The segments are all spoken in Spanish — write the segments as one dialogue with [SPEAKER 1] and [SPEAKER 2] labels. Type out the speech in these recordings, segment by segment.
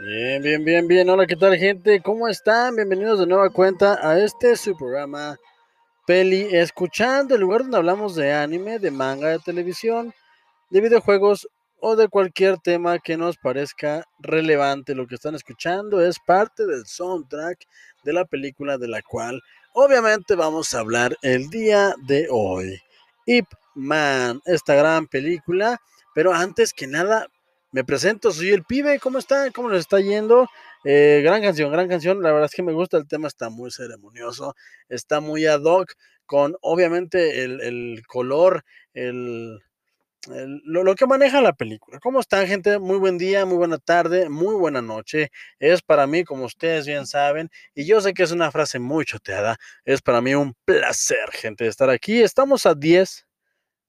[SPEAKER 1] Bien, bien, bien, bien. Hola, ¿qué tal, gente? ¿Cómo están? Bienvenidos de nueva cuenta a este su programa Peli Escuchando, el lugar donde hablamos de anime, de manga, de televisión, de videojuegos o de cualquier tema que nos parezca relevante. Lo que están escuchando es parte del soundtrack de la película de la cual obviamente vamos a hablar el día de hoy. Ip Man, esta gran película. Pero antes que nada, me presento, soy el pibe, ¿cómo está? ¿Cómo les está yendo? Eh, gran canción, gran canción, la verdad es que me gusta, el tema está muy ceremonioso, está muy ad hoc, con obviamente el, el color, el, el, lo, lo, que maneja la película. ¿Cómo están, gente? Muy buen día, muy buena tarde, muy buena noche. Es para mí, como ustedes bien saben, y yo sé que es una frase muy choteada, es para mí un placer, gente, estar aquí. Estamos a 10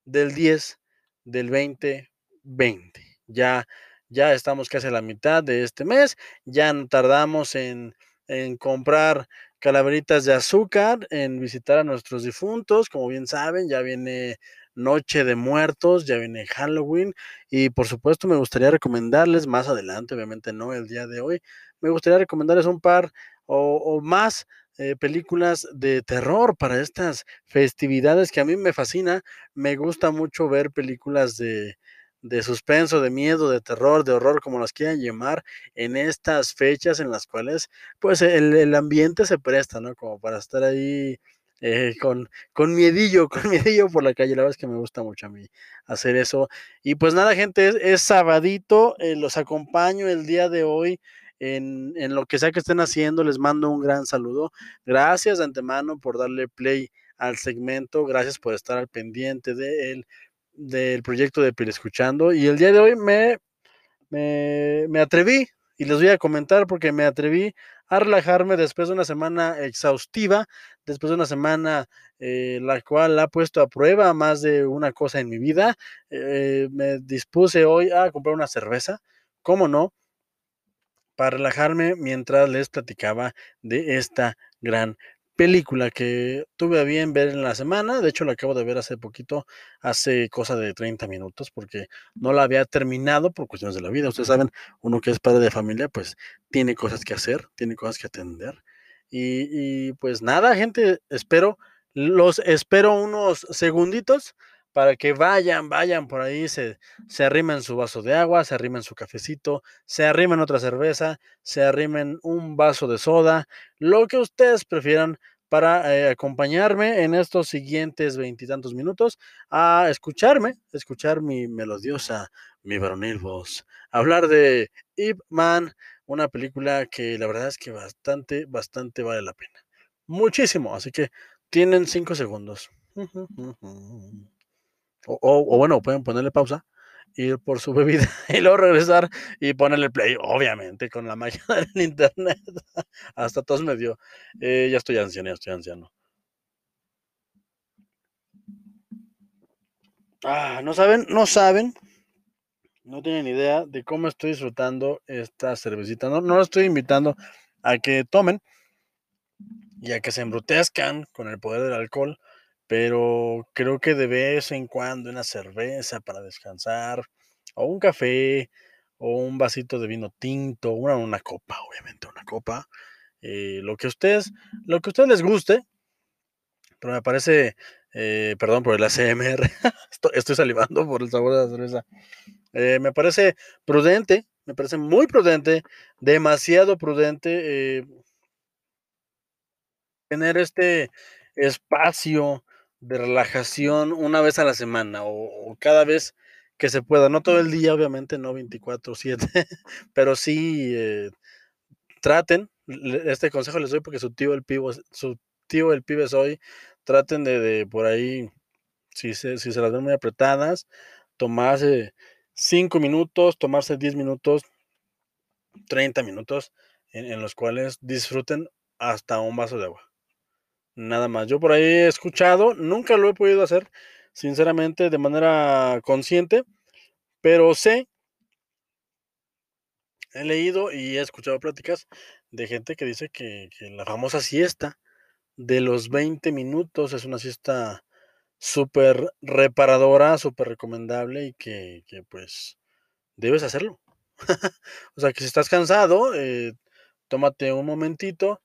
[SPEAKER 1] del 10 del 2020 ya, ya estamos casi a la mitad de este mes, ya no tardamos en, en comprar calaveritas de azúcar, en visitar a nuestros difuntos, como bien saben, ya viene Noche de Muertos, ya viene Halloween y por supuesto me gustaría recomendarles más adelante, obviamente no el día de hoy, me gustaría recomendarles un par o, más eh, películas de terror para estas festividades que a mí me fascina, me gusta mucho ver películas de, de suspenso, de miedo, de terror, de horror, como las quieran llamar, en estas fechas en las cuales, pues, el, el ambiente se presta, ¿no? Como para estar ahí eh, con, con miedillo, con miedillo por la calle. La verdad es que me gusta mucho a mí hacer eso. Y pues nada, gente, es, es sabadito, eh, los acompaño el día de hoy. En, en, lo que sea que estén haciendo, les mando un gran saludo. Gracias de antemano por darle play al segmento, gracias por estar al pendiente de él del proyecto de Pil Escuchando. Y el día de hoy me, me, me, atreví, y les voy a comentar porque me atreví a relajarme después de una semana exhaustiva, después de una semana eh, la cual ha puesto a prueba más de una cosa en mi vida. Eh, me dispuse hoy a comprar una cerveza, ¿cómo no? Para relajarme mientras les platicaba de esta gran película que tuve a bien ver en la semana, de hecho la acabo de ver hace poquito, hace cosa de 30 minutos, porque no la había terminado por cuestiones de la vida. Ustedes saben, uno que es padre de familia, pues tiene cosas que hacer, tiene cosas que atender. Y, y pues nada, gente, espero, los espero unos segunditos para que vayan, vayan por ahí, se, se arrimen su vaso de agua, se arrimen su cafecito, se arrimen otra cerveza, se arrimen un vaso de soda, lo que ustedes prefieran para eh, acompañarme en estos siguientes veintitantos minutos a escucharme, escuchar mi melodiosa, mi varonil voz, hablar de Ip Man, una película que la verdad es que bastante, bastante vale la pena. Muchísimo, así que tienen cinco segundos. O, bueno, pueden ponerle pausa, ir por su bebida y luego regresar y ponerle play, obviamente, con la magia del internet. Hasta todos me dio. Eh, ya estoy anciano, ya estoy anciano. Ah, no saben, no saben, no tienen idea de cómo estoy disfrutando esta cervecita. No, no lo estoy invitando a que tomen y a que se embrutezcan con el poder del alcohol pero creo que de vez en cuando una cerveza para descansar, o un café, o un vasito de vino tinto, una, una copa, obviamente, una copa, eh, lo que ustedes, lo que a ustedes les guste, pero me parece, eh, perdón por el ACMR, estoy, estoy, salivando por el sabor de la cerveza, eh, me parece prudente, me parece muy prudente, demasiado prudente tener este espacio de relajación una vez a la semana o, cada vez que se pueda, no todo el día, obviamente, no 24/7, pero sí eh, traten, este consejo les doy porque su tío el pibe, su tío el pibe soy, traten de, de por ahí, si se, si se las ven muy apretadas, tomarse 5 minutos, tomarse 10 minutos, 30 minutos, en, en los cuales disfruten hasta un vaso de agua nada más. Yo por ahí he escuchado, nunca lo he podido hacer, sinceramente, de manera consciente, pero sé, he leído y he escuchado pláticas de gente que dice que, la famosa siesta de los 20 minutos es una siesta súper reparadora, súper recomendable y que, que, pues debes hacerlo. o sea, que si estás cansado, eh, tómate un momentito,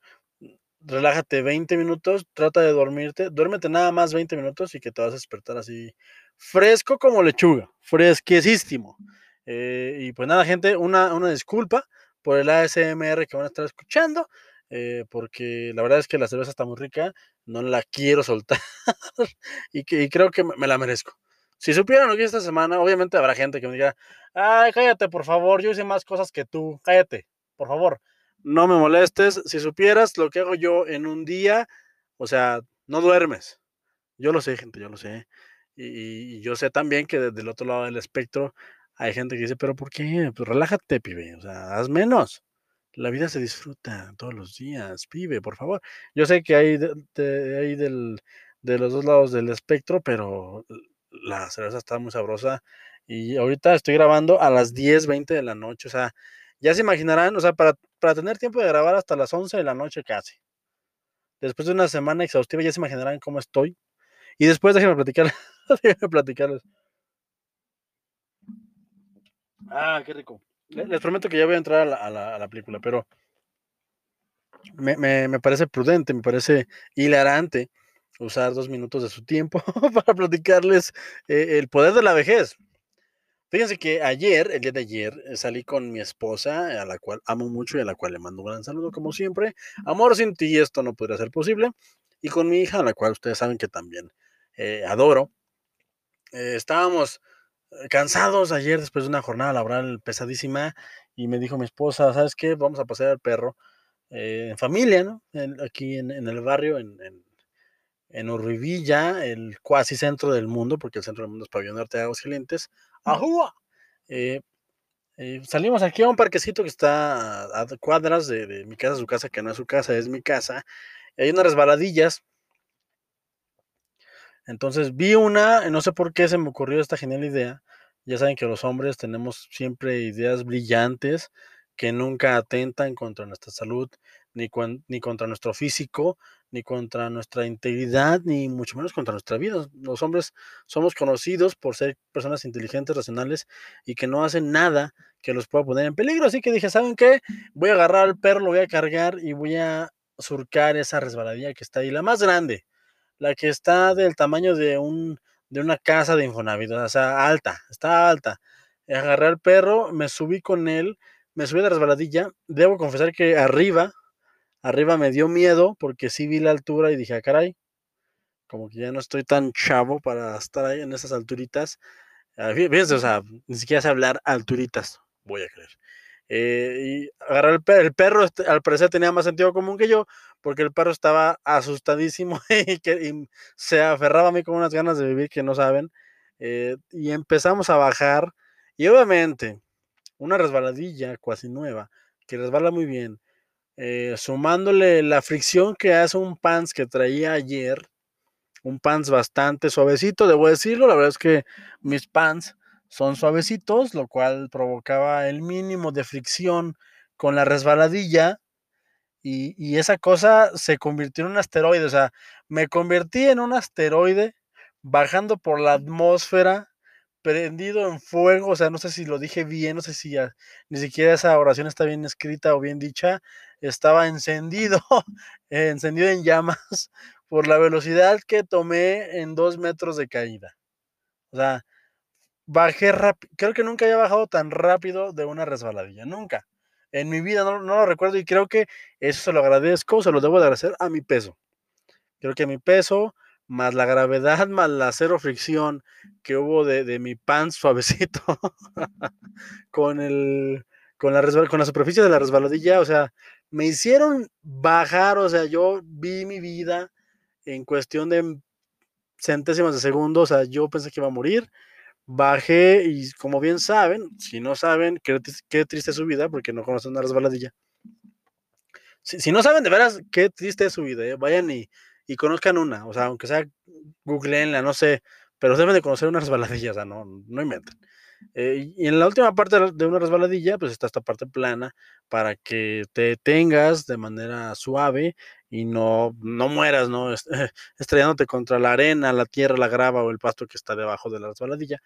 [SPEAKER 1] relájate 20 minutos, trata de dormirte, duérmete nada más 20 minutos y que te vas a despertar así fresco como lechuga, fresquísimo. Eh, y pues nada, gente, una, una disculpa por el ASMR que van a estar escuchando. Eh, porque la verdad es que la cerveza está muy rica, no la quiero soltar y, que, creo que me, la merezco. Si supieran lo que esta semana, obviamente habrá gente que me diga, ay, cállate, por favor, yo hice más cosas que tú, cállate, por favor, no me molestes. Si supieras lo que hago yo en un día, o sea, no duermes. Yo lo sé, gente, yo lo sé. Y, yo sé también que desde el otro lado del espectro hay gente que dice, pero ¿por qué? Pues relájate, pibe, o sea, haz menos. La vida se disfruta todos los días, pibe, por favor. Yo sé que hay, de, hay del, de los dos lados del espectro, pero la cerveza está muy sabrosa. Y ahorita estoy grabando a las 10, 20 de la noche. O sea, ya se imaginarán, o sea, para, para tener tiempo de grabar hasta las 11 de la noche casi. Después de una semana exhaustiva, ya se imaginarán cómo estoy. Y después déjenme platicar, déjenme platicarles. Ah, qué rico. Les prometo que ya voy a entrar a la, película, pero me, parece prudente, me parece hilarante usar dos minutos de su tiempo para platicarles eh, el poder de la vejez. Fíjense que ayer, el día de ayer, eh, salí con mi esposa, a la cual amo mucho y a la cual le mando un gran saludo, como siempre. Amor sin ti, esto no podría ser posible. Y con mi hija, a la cual ustedes saben que también eh, adoro. estábamos cansados ayer después de una jornada laboral pesadísima y me dijo mi esposa, ¿sabes qué? Vamos a pasear al perro eh, en familia, ¿no? aquí en, el barrio, en, en, Urribilla, el cuasi centro del mundo, porque el centro del mundo es Pabellón Norte de Aguascalientes. ¡Ajúa! Eh, eh, salimos aquí a un parquecito que está a, cuadras de, de, mi casa, su casa, que no es su casa, es mi casa. Hay unas resbaladillas entonces vi una, no sé por qué se me ocurrió esta genial idea. Ya saben que los hombres tenemos siempre ideas brillantes que nunca atentan contra nuestra salud, ni, ni contra nuestro físico, ni contra nuestra integridad, ni mucho menos contra nuestra vida. Los hombres somos conocidos por ser personas inteligentes, racionales y que no hacen nada que los pueda poner en peligro. Así que dije, ¿saben qué? Voy a agarrar al perro, lo voy a cargar y voy a surcar esa resbaladilla que está ahí, la más grande la que está del tamaño de un de una casa de Infonavit, o sea, alta, está alta. Agarré al perro, me subí con él, me subí de resbaladilla. Debo confesar que arriba, arriba me dio miedo porque sí vi la altura y dije, ah, caray, como que ya no estoy tan chavo para estar ahí en esas alturitas. Ah, fíjense, o sea, ni siquiera sé hablar alturitas, voy a creer. Eh, y perro, el perro este, al parecer tenía más sentido común que yo, porque el perro estaba asustadísimo y, que, se aferraba a mí con unas ganas de vivir que no saben. Eh, y empezamos a bajar, y obviamente, una resbaladilla cuasi nueva, que resbala muy bien, eh, sumándole la fricción que hace un pants que traía ayer, un pants bastante suavecito, debo decirlo, la verdad es que mis pants son suavecitos, lo cual provocaba el mínimo de fricción con la resbaladilla y, esa cosa se convirtió en un asteroide, o sea, me convertí en un asteroide bajando por la atmósfera, prendido en fuego, o sea, no sé si lo dije bien, no sé si ni siquiera esa oración está bien escrita o bien dicha, estaba encendido, encendido en llamas por la velocidad que tomé en dos metros de caída. O sea, bajé rápido, creo que nunca había bajado tan rápido de una resbaladilla, nunca. En mi vida no, lo recuerdo y creo que eso se lo agradezco, se lo debo de agradecer a mi peso. Creo que mi peso, más la gravedad, más la cero fricción que hubo de, mi pan suavecito con el con la, con la superficie de la resbaladilla, o sea, me hicieron bajar, o sea, yo vi mi vida en cuestión de centésimas de segundo, o sea, yo pensé que iba a morir bajé y como bien saben, si no saben, qué, qué triste es su vida porque no conocen una resbaladilla. Si, si, no saben de veras qué triste es su vida, ¿eh? vayan y, y, conozcan una, o sea, aunque sea googleenla, no sé, pero deben de conocer una resbaladilla, o sea, no, no inventen. Eh, y en la última parte de una resbaladilla, pues está esta parte plana para que te tengas de manera suave y no, no mueras, ¿no? Estrellándote contra la arena, la tierra, la grava o el pasto que está debajo de la resbaladilla.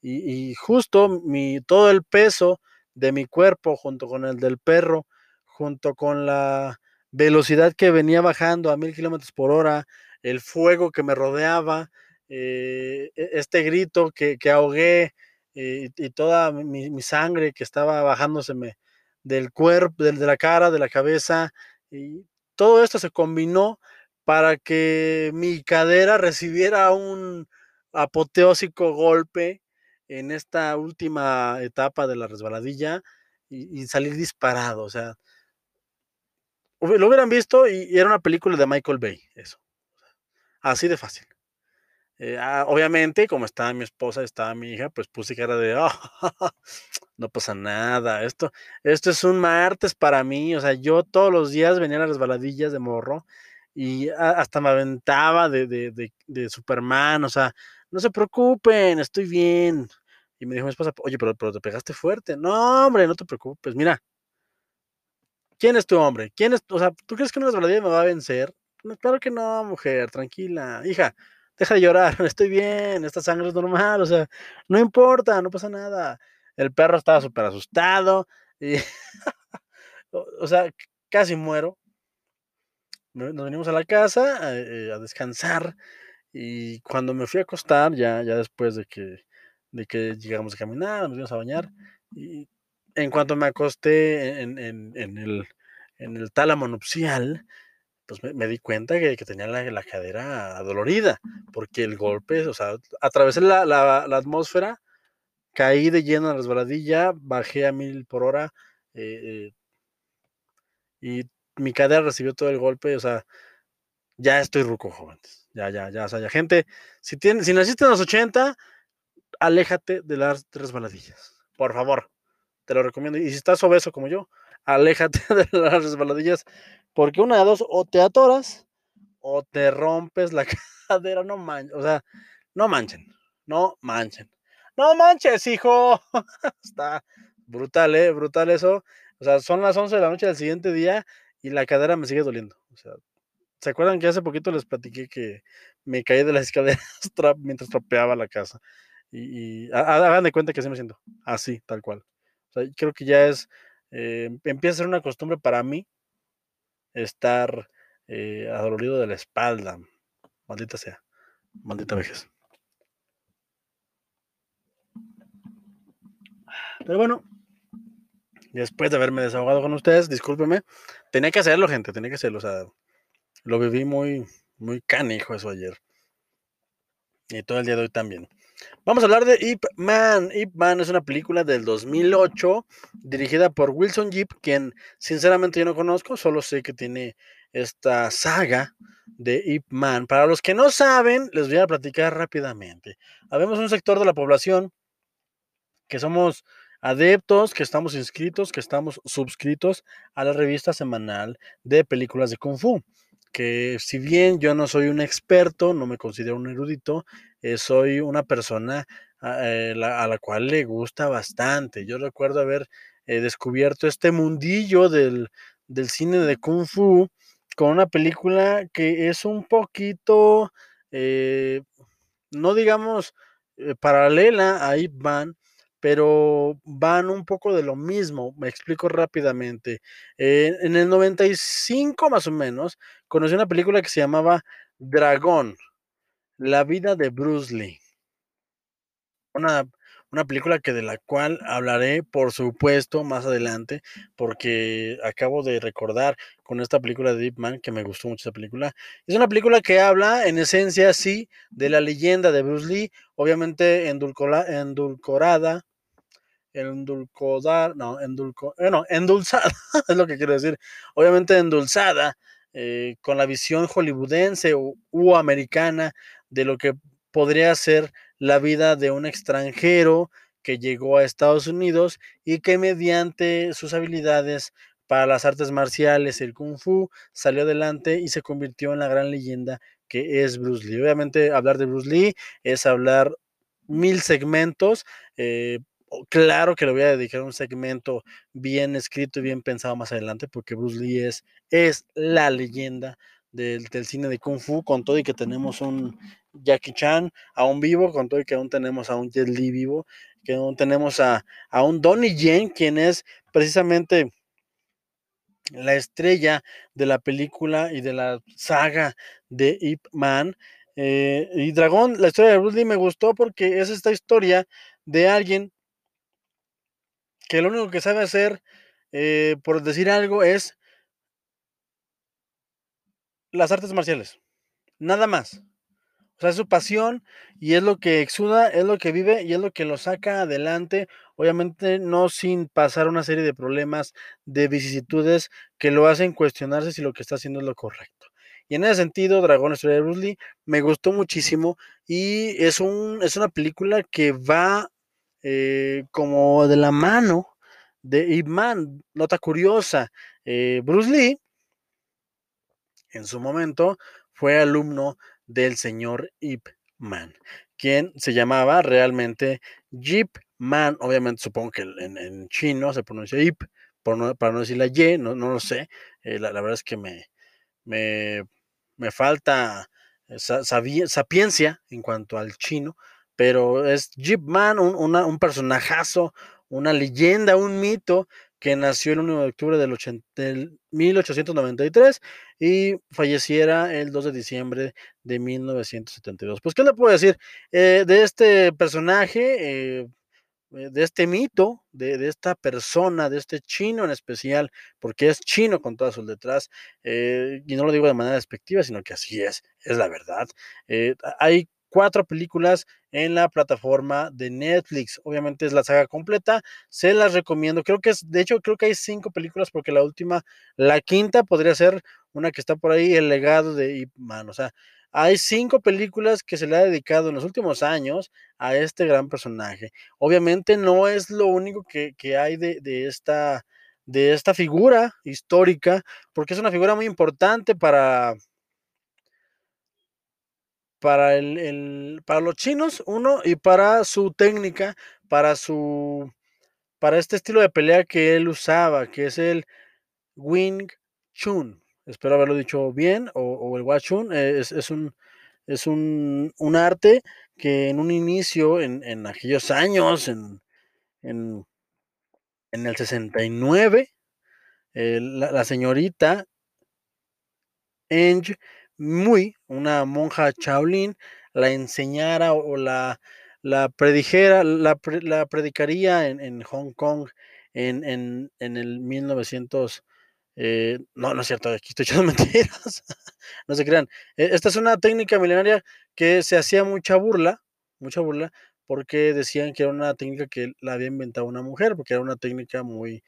[SPEAKER 1] Y, y justo mi, todo el peso de mi cuerpo junto con el del perro, junto con la velocidad que venía bajando a mil kilómetros por hora, el fuego que me rodeaba, eh, e, este grito que, ahogué eh, y toda mi, sangre que estaba bajándoseme del cuerpo, de la cara, de la cabeza, y todo esto se combinó para que mi cadera recibiera un apoteósico golpe en esta última etapa de la resbaladilla y, salir disparado. O sea, lo hubieran visto y, era una película de Michael Bay, eso. Así de fácil. Eh, ah, obviamente, como estaba mi esposa, estaba mi hija, pues puse cara de, oh, no pasa nada, esto, esto es un martes para mí, o sea, yo todos los días venía a las resbaladillas de morro y hasta me aventaba de, de, de, Superman, o sea, no se preocupen, estoy bien. Y me dijo mi esposa, oye, pero, pero te pegaste fuerte. No, hombre, no te preocupes, mira. ¿Quién es tu hombre? ¿Quién es? O sea, ¿tú crees que una resbaladilla me va a vencer? No, claro que no, mujer, tranquila. Hija, deja de llorar, estoy bien, esta sangre es normal, o sea, no importa, no pasa nada. El perro estaba súper asustado y, o sea, casi muero. Nos venimos a la casa eh, a, descansar y cuando me fui a acostar, ya, ya después de que, de que llegamos a caminar, nos fuimos a bañar, y en cuanto me acosté en, el, tálamo nupcial, pues me, di cuenta que, tenía la, cadera dolorida, porque el golpe, o sea, atravesé la, atmósfera, caí de lleno en la resbaladilla, bajé a mil por hora eh, y mi cadera recibió todo el golpe, o sea, ya estoy ruco, jóvenes. Ya, ya, ya, o sea, ya, gente, si, tiene, si naciste en los 80, aléjate de las resbaladillas, por favor, te lo recomiendo. Y si estás obeso como yo, aléjate de las resbaladillas porque una de dos, o te atoras o te rompes la cadera, no manches, o sea, no manchen, no manchen. No manches, hijo. Está brutal, ¿eh? Brutal eso. O sea, son las 11 de la noche del siguiente día y la cadera me sigue doliendo. O sea, ¿se acuerdan que hace poquito les platiqué que me caí de las escaleras mientras trapeaba la casa? Y, hagan de cuenta que así me siento. Así, tal cual. Creo que ya es, eh, empieza a ser una costumbre para mí estar eh, adolorido de la espalda. Maldita sea. Maldita vejez. Pero bueno, después de haberme desahogado con ustedes, discúlpeme, tenía que hacerlo, gente, tenía que hacerlo. O sea, lo viví muy, muy canijo eso ayer. Y todo el día de hoy también. Vamos a hablar de Ip Man. Ip Man es una película del 2008 dirigida por Wilson Jeep, quien sinceramente yo no conozco, solo sé que tiene esta saga de Ip Man. Para los que no saben, les voy a platicar rápidamente. Habemos un sector de la población que somos adeptos, que estamos inscritos, que estamos suscritos a la revista semanal de películas de Kung Fu que si bien yo no soy un experto, no me considero un erudito, eh, soy una persona eh, a, la, cual le gusta bastante. Yo recuerdo haber eh, descubierto este mundillo del, del, cine de kung fu con una película que es un poquito, no digamos, paralela a Ip pero van un poco de lo mismo. Me explico rápidamente. en el 95 más o menos, conocí una película que se llamaba Dragón, la vida de Bruce Lee. Una, una película que de la cual hablaré, por supuesto, más adelante, porque acabo de recordar con esta película de Deep Man, que me gustó mucho esa película. Es una película que habla, en esencia, sí, de la leyenda de Bruce Lee, obviamente endulcorada endulcodar, no, endulco, eh, no, endulzada, es lo que quiero decir, obviamente endulzada eh, con la visión hollywoodense u, americana de lo que podría ser la vida de un extranjero que llegó a Estados Unidos y que mediante sus habilidades para las artes marciales, el kung fu, salió adelante y se convirtió en la gran leyenda que es Bruce Lee. Obviamente hablar de Bruce Lee es hablar mil segmentos, eh, claro que le voy a dedicar un segmento bien escrito y bien pensado más adelante, porque Bruce Lee es, es la leyenda del, cine de Kung Fu, con todo y que tenemos un Jackie Chan aún vivo, con todo y que aún tenemos a un Jet Li vivo, que aún tenemos a, a un Donnie Yen, quien es precisamente la estrella de la película y de la saga de Ip Man. Eh, y Dragón, la historia de Bruce Lee me gustó porque es esta historia de alguien que lo único que sabe hacer, eh, por decir algo, es las artes marciales. Nada más. O sea, es su pasión y es lo que exuda, es lo que vive y es lo que lo saca adelante, obviamente no sin pasar una serie de problemas, de vicisitudes que lo hacen cuestionarse si lo que está haciendo es lo correcto. Y en ese sentido, Dragón Historia de Bruce Lee me gustó muchísimo y es, un, es una película que va eh, como de la mano de Ip Man. Nota curiosa, eh, Bruce Lee en su momento fue alumno del señor Ip Man, quien se llamaba realmente Jeep Man. Obviamente, supongo que en, chino se pronuncia Ip, no, para no decir la Y, no, lo sé. Eh, la, verdad es que me, me, me falta sapiencia en cuanto al chino, pero es Jeep Man, un, un personajazo, una leyenda, un mito que nació el 1 de octubre del, 80, del, 1893 y falleciera el 2 de diciembre de 1972. Pues, ¿qué le puedo decir eh, de este personaje? Eh, de este mito, de, esta persona, de este chino en especial, porque es chino con todas sus letras, eh, y no lo digo de manera despectiva, sino que así es, es la verdad. Eh, hay cuatro películas en la plataforma de Netflix. Obviamente es la saga completa. Se las recomiendo. Creo que es, de hecho, creo que hay cinco películas porque la última, la quinta podría ser una que está por ahí, El legado de Ip Man. O sea, hay cinco películas que se le ha dedicado en los últimos años a este gran personaje. Obviamente no es lo único que, que hay de, de esta de esta figura histórica, porque es una figura muy importante para, para, el, el, para los chinos, uno, y para su técnica, para su para este estilo de pelea que él usaba, que es el Wing Chun. Espero haberlo dicho bien, o, el Wachun, eh, es, es, un, es un, un, arte que en un inicio, en, en aquellos años, en, en, en, el 69, eh, la, la señorita Eng Muy, una monja Shaolin, la enseñara o la, la predijera, la, la predicaría en, en, Hong Kong en, en, en el 1900. Eh, no, no es cierto, aquí estoy echando mentiras. no se crean. Esta es una técnica milenaria que se hacía mucha burla, mucha burla, porque decían que era una técnica que la había inventado una mujer, porque era una técnica muy,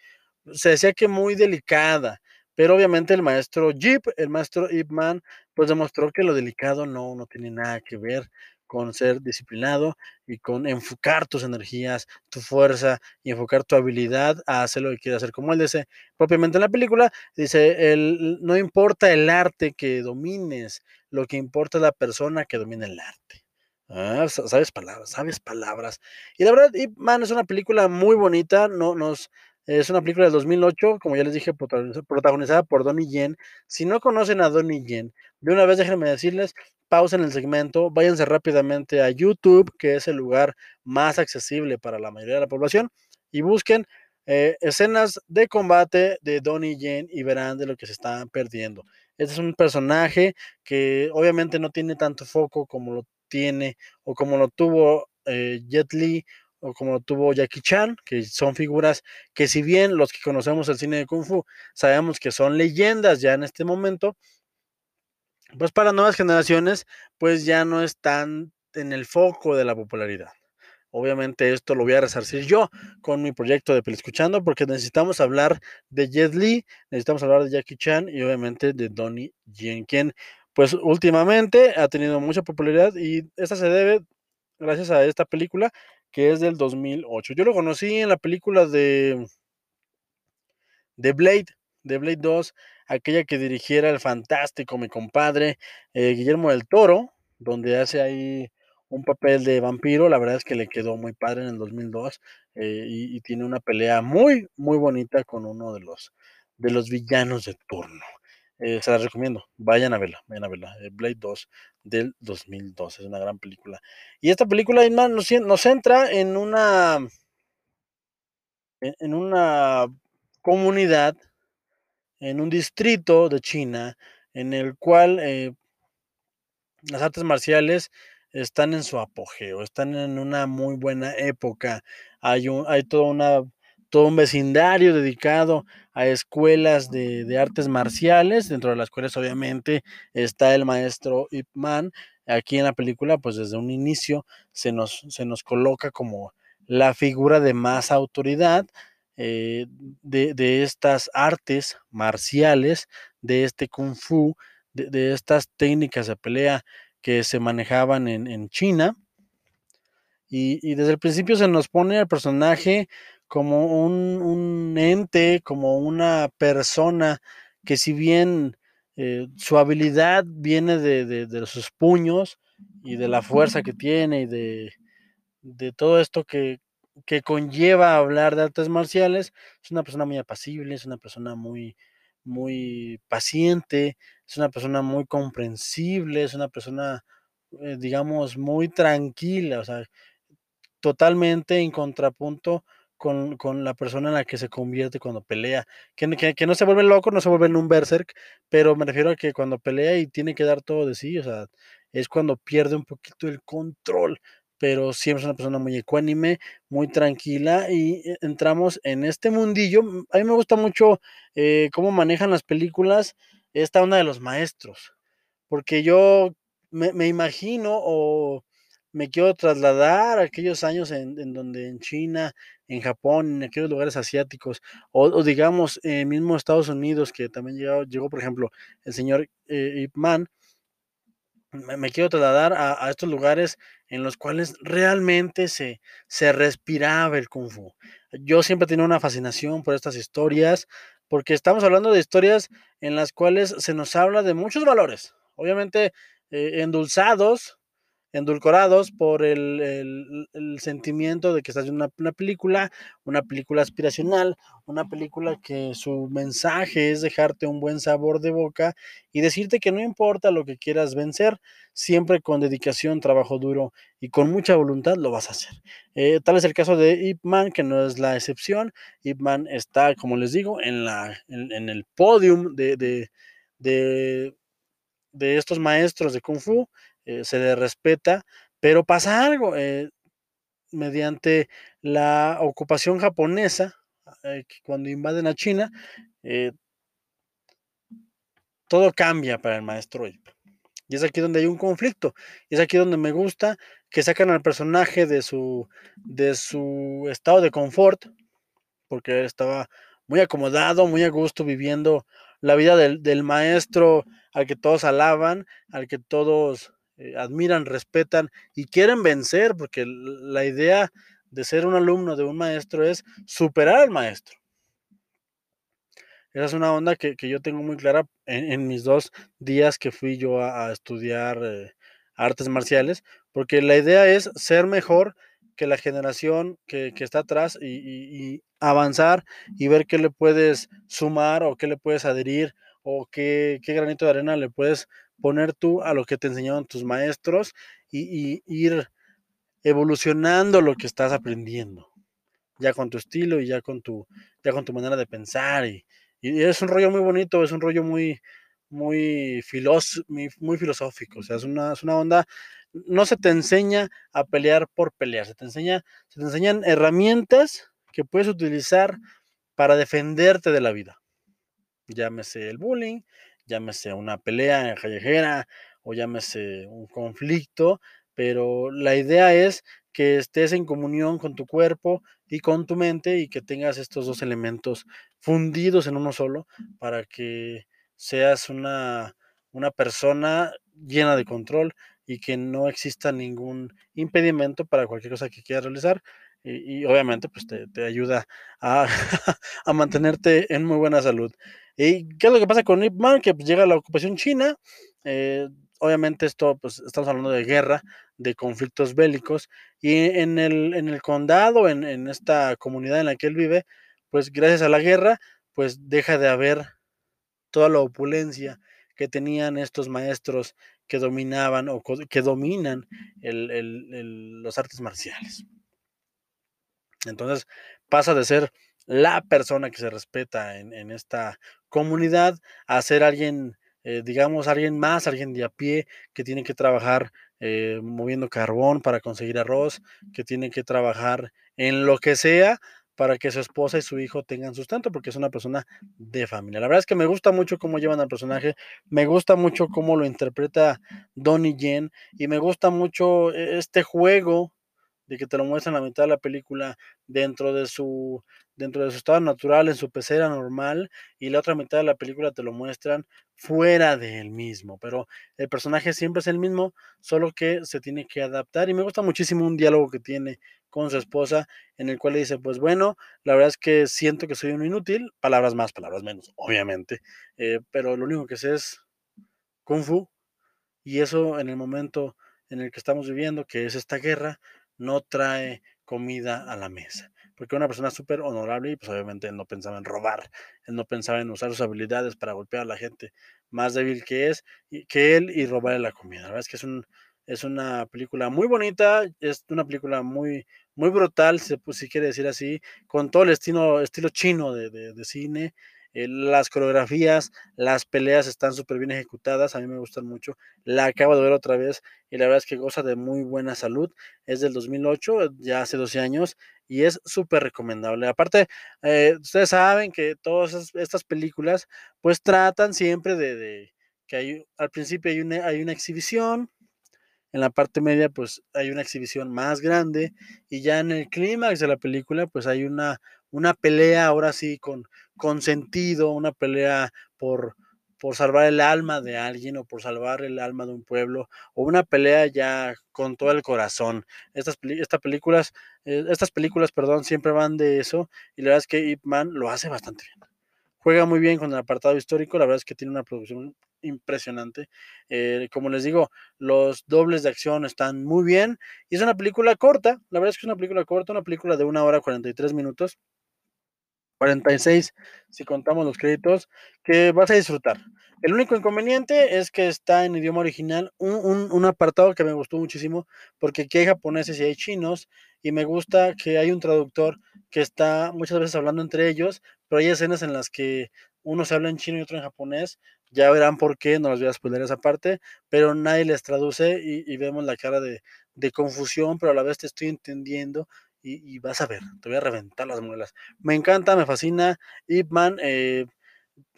[SPEAKER 1] se decía que muy delicada, pero obviamente el maestro Jeep, el maestro Ip Man, pues demostró que lo delicado no, no tiene nada que ver con ser disciplinado y con enfocar tus energías, tu fuerza y enfocar tu habilidad a hacer lo que quieras hacer. Como él dice propiamente en la película, dice, el, no importa el arte que domines, lo que importa es la persona que domina el arte. Ah, sabes palabras, sabes palabras. Y la verdad, Ip Man es una película muy bonita, no nos es una película del 2008, como ya les dije, protagonizada por Donnie Yen. Si no conocen a Donnie Yen, de una vez déjenme decirles, pausen el segmento, váyanse rápidamente a YouTube, que es el lugar más accesible para la mayoría de la población, y busquen eh, escenas de combate de Donnie Yen y verán de lo que se están perdiendo. Este es un personaje que obviamente no tiene tanto foco como lo tiene o como lo tuvo eh, Jet Li o como lo tuvo Jackie Chan, que son figuras que si bien los que conocemos el cine de Kung Fu sabemos que son leyendas ya en este momento, pues para nuevas generaciones pues ya no están en el foco de la popularidad. Obviamente esto lo voy a resarcir yo con mi proyecto de Escuchando porque necesitamos hablar de Jet Li, necesitamos hablar de Jackie Chan y obviamente de Donnie Yen, quien pues últimamente ha tenido mucha popularidad y esta se debe gracias a esta película que es del 2008. Yo lo conocí en la película de, de Blade, de Blade 2, aquella que dirigiera el fantástico, mi compadre, eh, Guillermo del Toro, donde hace ahí un papel de vampiro, la verdad es que le quedó muy padre en el 2002 eh, y, y, tiene una pelea muy, muy bonita con uno de los, de los villanos de turno. Eh, se las recomiendo, vayan a verla, vayan a verla. Eh, Blade 2 del 2012, es una gran película. Y esta película, nos, centra en una en una comunidad, en un distrito de China, en el cual eh, las artes marciales están en su apogeo, están en una muy buena época. Hay, un, hay toda una, todo un vecindario dedicado a escuelas de, artes marciales, dentro de las cuales obviamente está el maestro Ip Man. Aquí en la película, pues desde un inicio se nos, se nos coloca como la figura de más autoridad eh, de, de, estas artes marciales, de este kung fu, de, de, estas técnicas de pelea que se manejaban en, en China. Y, y, desde el principio se nos pone al personaje como un, un ente, como una persona que si bien eh, su habilidad viene de, de, de, sus puños y de la fuerza que tiene y de, de todo esto que, que conlleva hablar de artes marciales, es una persona muy apacible, es una persona muy, muy paciente, es una persona muy comprensible, es una persona, eh, digamos, muy tranquila, o sea, totalmente en contrapunto con, con, la persona en la que se convierte cuando pelea. Que, que, que, no se vuelve loco, no se vuelve en un berserk, pero me refiero a que cuando pelea y tiene que dar todo de sí, o sea, es cuando pierde un poquito el control, pero siempre es una persona muy ecuánime, muy tranquila y eh, entramos en este mundillo. A mí me gusta mucho eh, cómo manejan las películas esta onda de los maestros, porque yo me, me imagino o me quiero trasladar a aquellos años en, donde en China, en Japón, en aquellos lugares asiáticos, o, o digamos, eh, mismo Estados Unidos, que también llegó, llegó por ejemplo, el señor eh, Ip Man, me, quiero trasladar a, estos lugares en los cuales realmente se, se respiraba el kung fu. Yo siempre tenido una fascinación por estas historias, porque estamos hablando de historias en las cuales se nos habla de muchos valores, obviamente eh, endulzados, endulcorados por el, el, el, sentimiento de que estás viendo una, una, película, una película aspiracional, una película que su mensaje es dejarte un buen sabor de boca y decirte que no importa lo que quieras vencer, siempre con dedicación, trabajo duro y con mucha voluntad lo vas a hacer. Eh, tal es el caso de Ip Man, que no es la excepción. Ip Man está, como les digo, en, la, en, en el podium de, de, de, de estos maestros de Kung Fu eh, se le respeta, pero pasa algo, eh, mediante la ocupación japonesa, eh, cuando invaden a China, todo cambia para el maestro. Y es aquí donde hay un conflicto. Y es aquí donde me gusta que sacan al personaje de su, de su estado de confort, porque estaba muy acomodado, muy a gusto viviendo la vida del, del maestro al que todos alaban, al que todos eh, admiran, respetan y quieren vencer, porque la idea de ser un alumno de un maestro es superar al maestro. Esa es una onda que, que yo tengo muy clara en, en, mis dos días que fui yo a, estudiar eh, artes marciales, porque la idea es ser mejor que la generación que, que está atrás y, y, y, avanzar y ver qué le puedes sumar o qué le puedes adherir o qué, qué granito de arena le puedes poner tú a lo que te enseñaron tus maestros y, ir evolucionando lo que estás aprendiendo, ya con tu estilo y ya con tu, ya con tu manera de pensar. Y, es un rollo muy bonito, es un rollo muy, muy, filos, muy filosófico, o sea, es una, es una onda, no se te enseña a pelear por pelear, se te enseña, se te enseñan herramientas que puedes utilizar para defenderte de la vida. Llámese el bullying, llámese una pelea callejera o llámese un conflicto, pero la idea es que estés en comunión con tu cuerpo y con tu mente y que tengas estos dos elementos fundidos en uno solo para que seas una, una persona llena de control y que no exista ningún impedimento para cualquier cosa que quieras realizar. Y, y obviamente pues te, te ayuda a, a mantenerte en muy buena salud. ¿Y qué es lo que pasa con Ip Man? Que pues, llega la ocupación china. Eh, obviamente esto, pues estamos hablando de guerra, de conflictos bélicos. Y en el, en el condado, en, en esta comunidad en la que él vive, pues gracias a la guerra, pues deja de haber toda la opulencia que tenían estos maestros que dominaban o que dominan los artes marciales. Entonces pasa de ser la persona que se respeta en, esta comunidad a ser alguien, eh, digamos, alguien más, alguien de a pie que tiene que trabajar eh, moviendo carbón para conseguir arroz, que tiene que trabajar en lo que sea para que su esposa y su hijo tengan sustento, porque es una persona de familia. La verdad es que me gusta mucho cómo llevan al personaje, me gusta mucho cómo lo interpreta Donnie Yen, y me gusta mucho eh, este juego de que te lo muestran la mitad de la película dentro de su dentro de su estado natural, en su pecera normal, y la otra mitad de la película te lo muestran fuera de él mismo. Pero el personaje siempre es el mismo, solo que se tiene que adaptar. Y me gusta muchísimo un diálogo que tiene con su esposa, en el cual le dice, pues bueno, la verdad es que siento que soy un inútil, palabras más, palabras menos, obviamente, eh, pero lo único que sé es kung fu, y eso en el momento en el que estamos viviendo, que es esta guerra, no trae comida a la mesa. Porque una persona súper honorable y pues obviamente él no pensaba en robar, él no pensaba en usar sus habilidades para golpear a la gente más débil que es, que él y robarle la comida. La verdad es que es, un, es una película muy bonita, es una película muy, muy brutal, si, pues, si quiere decir así, con todo el estilo, estilo chino de, de cine. Eh, las coreografías, las peleas están súper bien ejecutadas, a mí me gustan mucho. La acabo de ver otra vez y la verdad es que goza de muy buena salud. Es del 2008, ya hace 12 años, y es súper recomendable. Aparte, eh, ustedes saben que todas estas películas pues tratan siempre de, que hay, al principio hay una exhibición, en la parte media pues hay una exhibición más grande y ya en el clímax de la película pues hay una, una pelea ahora sí con, con sentido, una pelea por, por salvar el alma de alguien o por salvar el alma de un pueblo o una pelea ya con todo el corazón. Estas, estas películas, eh, estas películas, perdón, siempre van de eso y la verdad es que Ip Man lo hace bastante bien. Juega muy bien con el apartado histórico, la verdad es que tiene una producción impresionante. Eh, como les digo, los dobles de acción están muy bien y es una película corta, la verdad es que es una película corta, una película de una hora 43 minutos 46 si contamos los créditos, que vas a disfrutar. El único inconveniente es que está en idioma original, un, apartado que me gustó muchísimo, porque aquí hay japoneses y hay chinos, y me gusta que hay un traductor que está muchas veces hablando entre ellos, pero hay escenas en las que uno se habla en chino y otro en japonés, ya verán por qué, no les voy a spoiler esa parte, pero nadie les traduce y, vemos la cara de, de confusión, pero a la vez te estoy entendiendo y, vas a ver, te voy a reventar las muelas. Me encanta, me fascina. Ip Man, eh,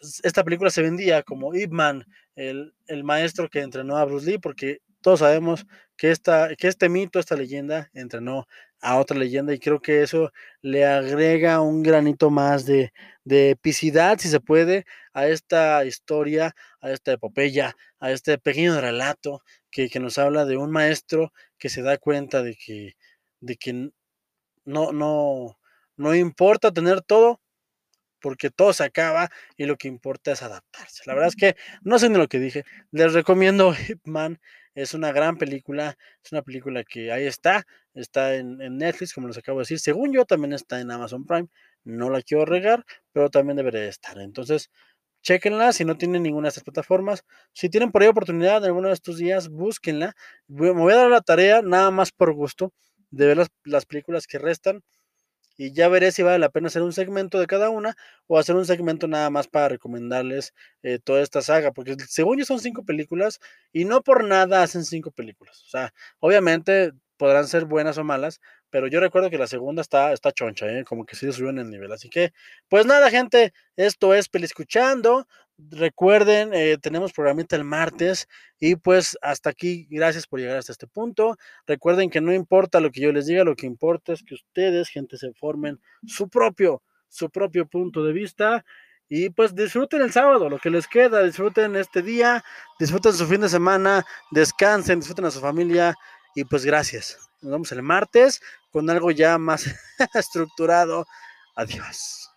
[SPEAKER 1] pues, esta película se vendía como Ip Man, el, maestro que entrenó a Bruce Lee, porque todos sabemos que, esta, que este mito, esta leyenda, entrenó a otra leyenda y creo que eso le agrega un granito más de, epicidad, si se puede, a esta historia, a esta epopeya, a este pequeño relato que, que nos habla de un maestro que se da cuenta de que, de que no, no, no importa tener todo, porque todo se acaba y lo que importa es adaptarse. La verdad es que no sé ni lo que dije. Les recomiendo Hitman. Es una gran película. Es una película que ahí está. Está en, Netflix, como les acabo de decir. Según yo, también está en Amazon Prime. No la quiero regar, pero también debería estar. Entonces, chequenla si no tienen ninguna de estas plataformas. Si tienen por ahí oportunidad de alguno de estos días, búsquenla. Me voy a dar la tarea, nada más por gusto, de ver las, películas que restan y ya veré si vale la pena hacer un segmento de cada una o hacer un segmento nada más para recomendarles eh, toda esta saga, porque según yo son cinco películas y no por nada hacen cinco películas. O sea, obviamente podrán ser buenas o malas, pero yo recuerdo que la segunda está, está choncha, ¿eh? como que sí subió en el nivel. Así que, pues nada, gente, esto es Peliscuchando. Recuerden, eh, tenemos programita el martes y pues hasta aquí, gracias por llegar hasta este punto. Recuerden que no importa lo que yo les diga, lo que importa es que ustedes, gente, se formen su propio, su propio punto de vista. Y pues disfruten el sábado, lo que les queda, disfruten este día, disfruten su fin de semana, descansen, disfruten a su familia y pues gracias. Nos vemos el martes con algo ya más estructurado. Adiós.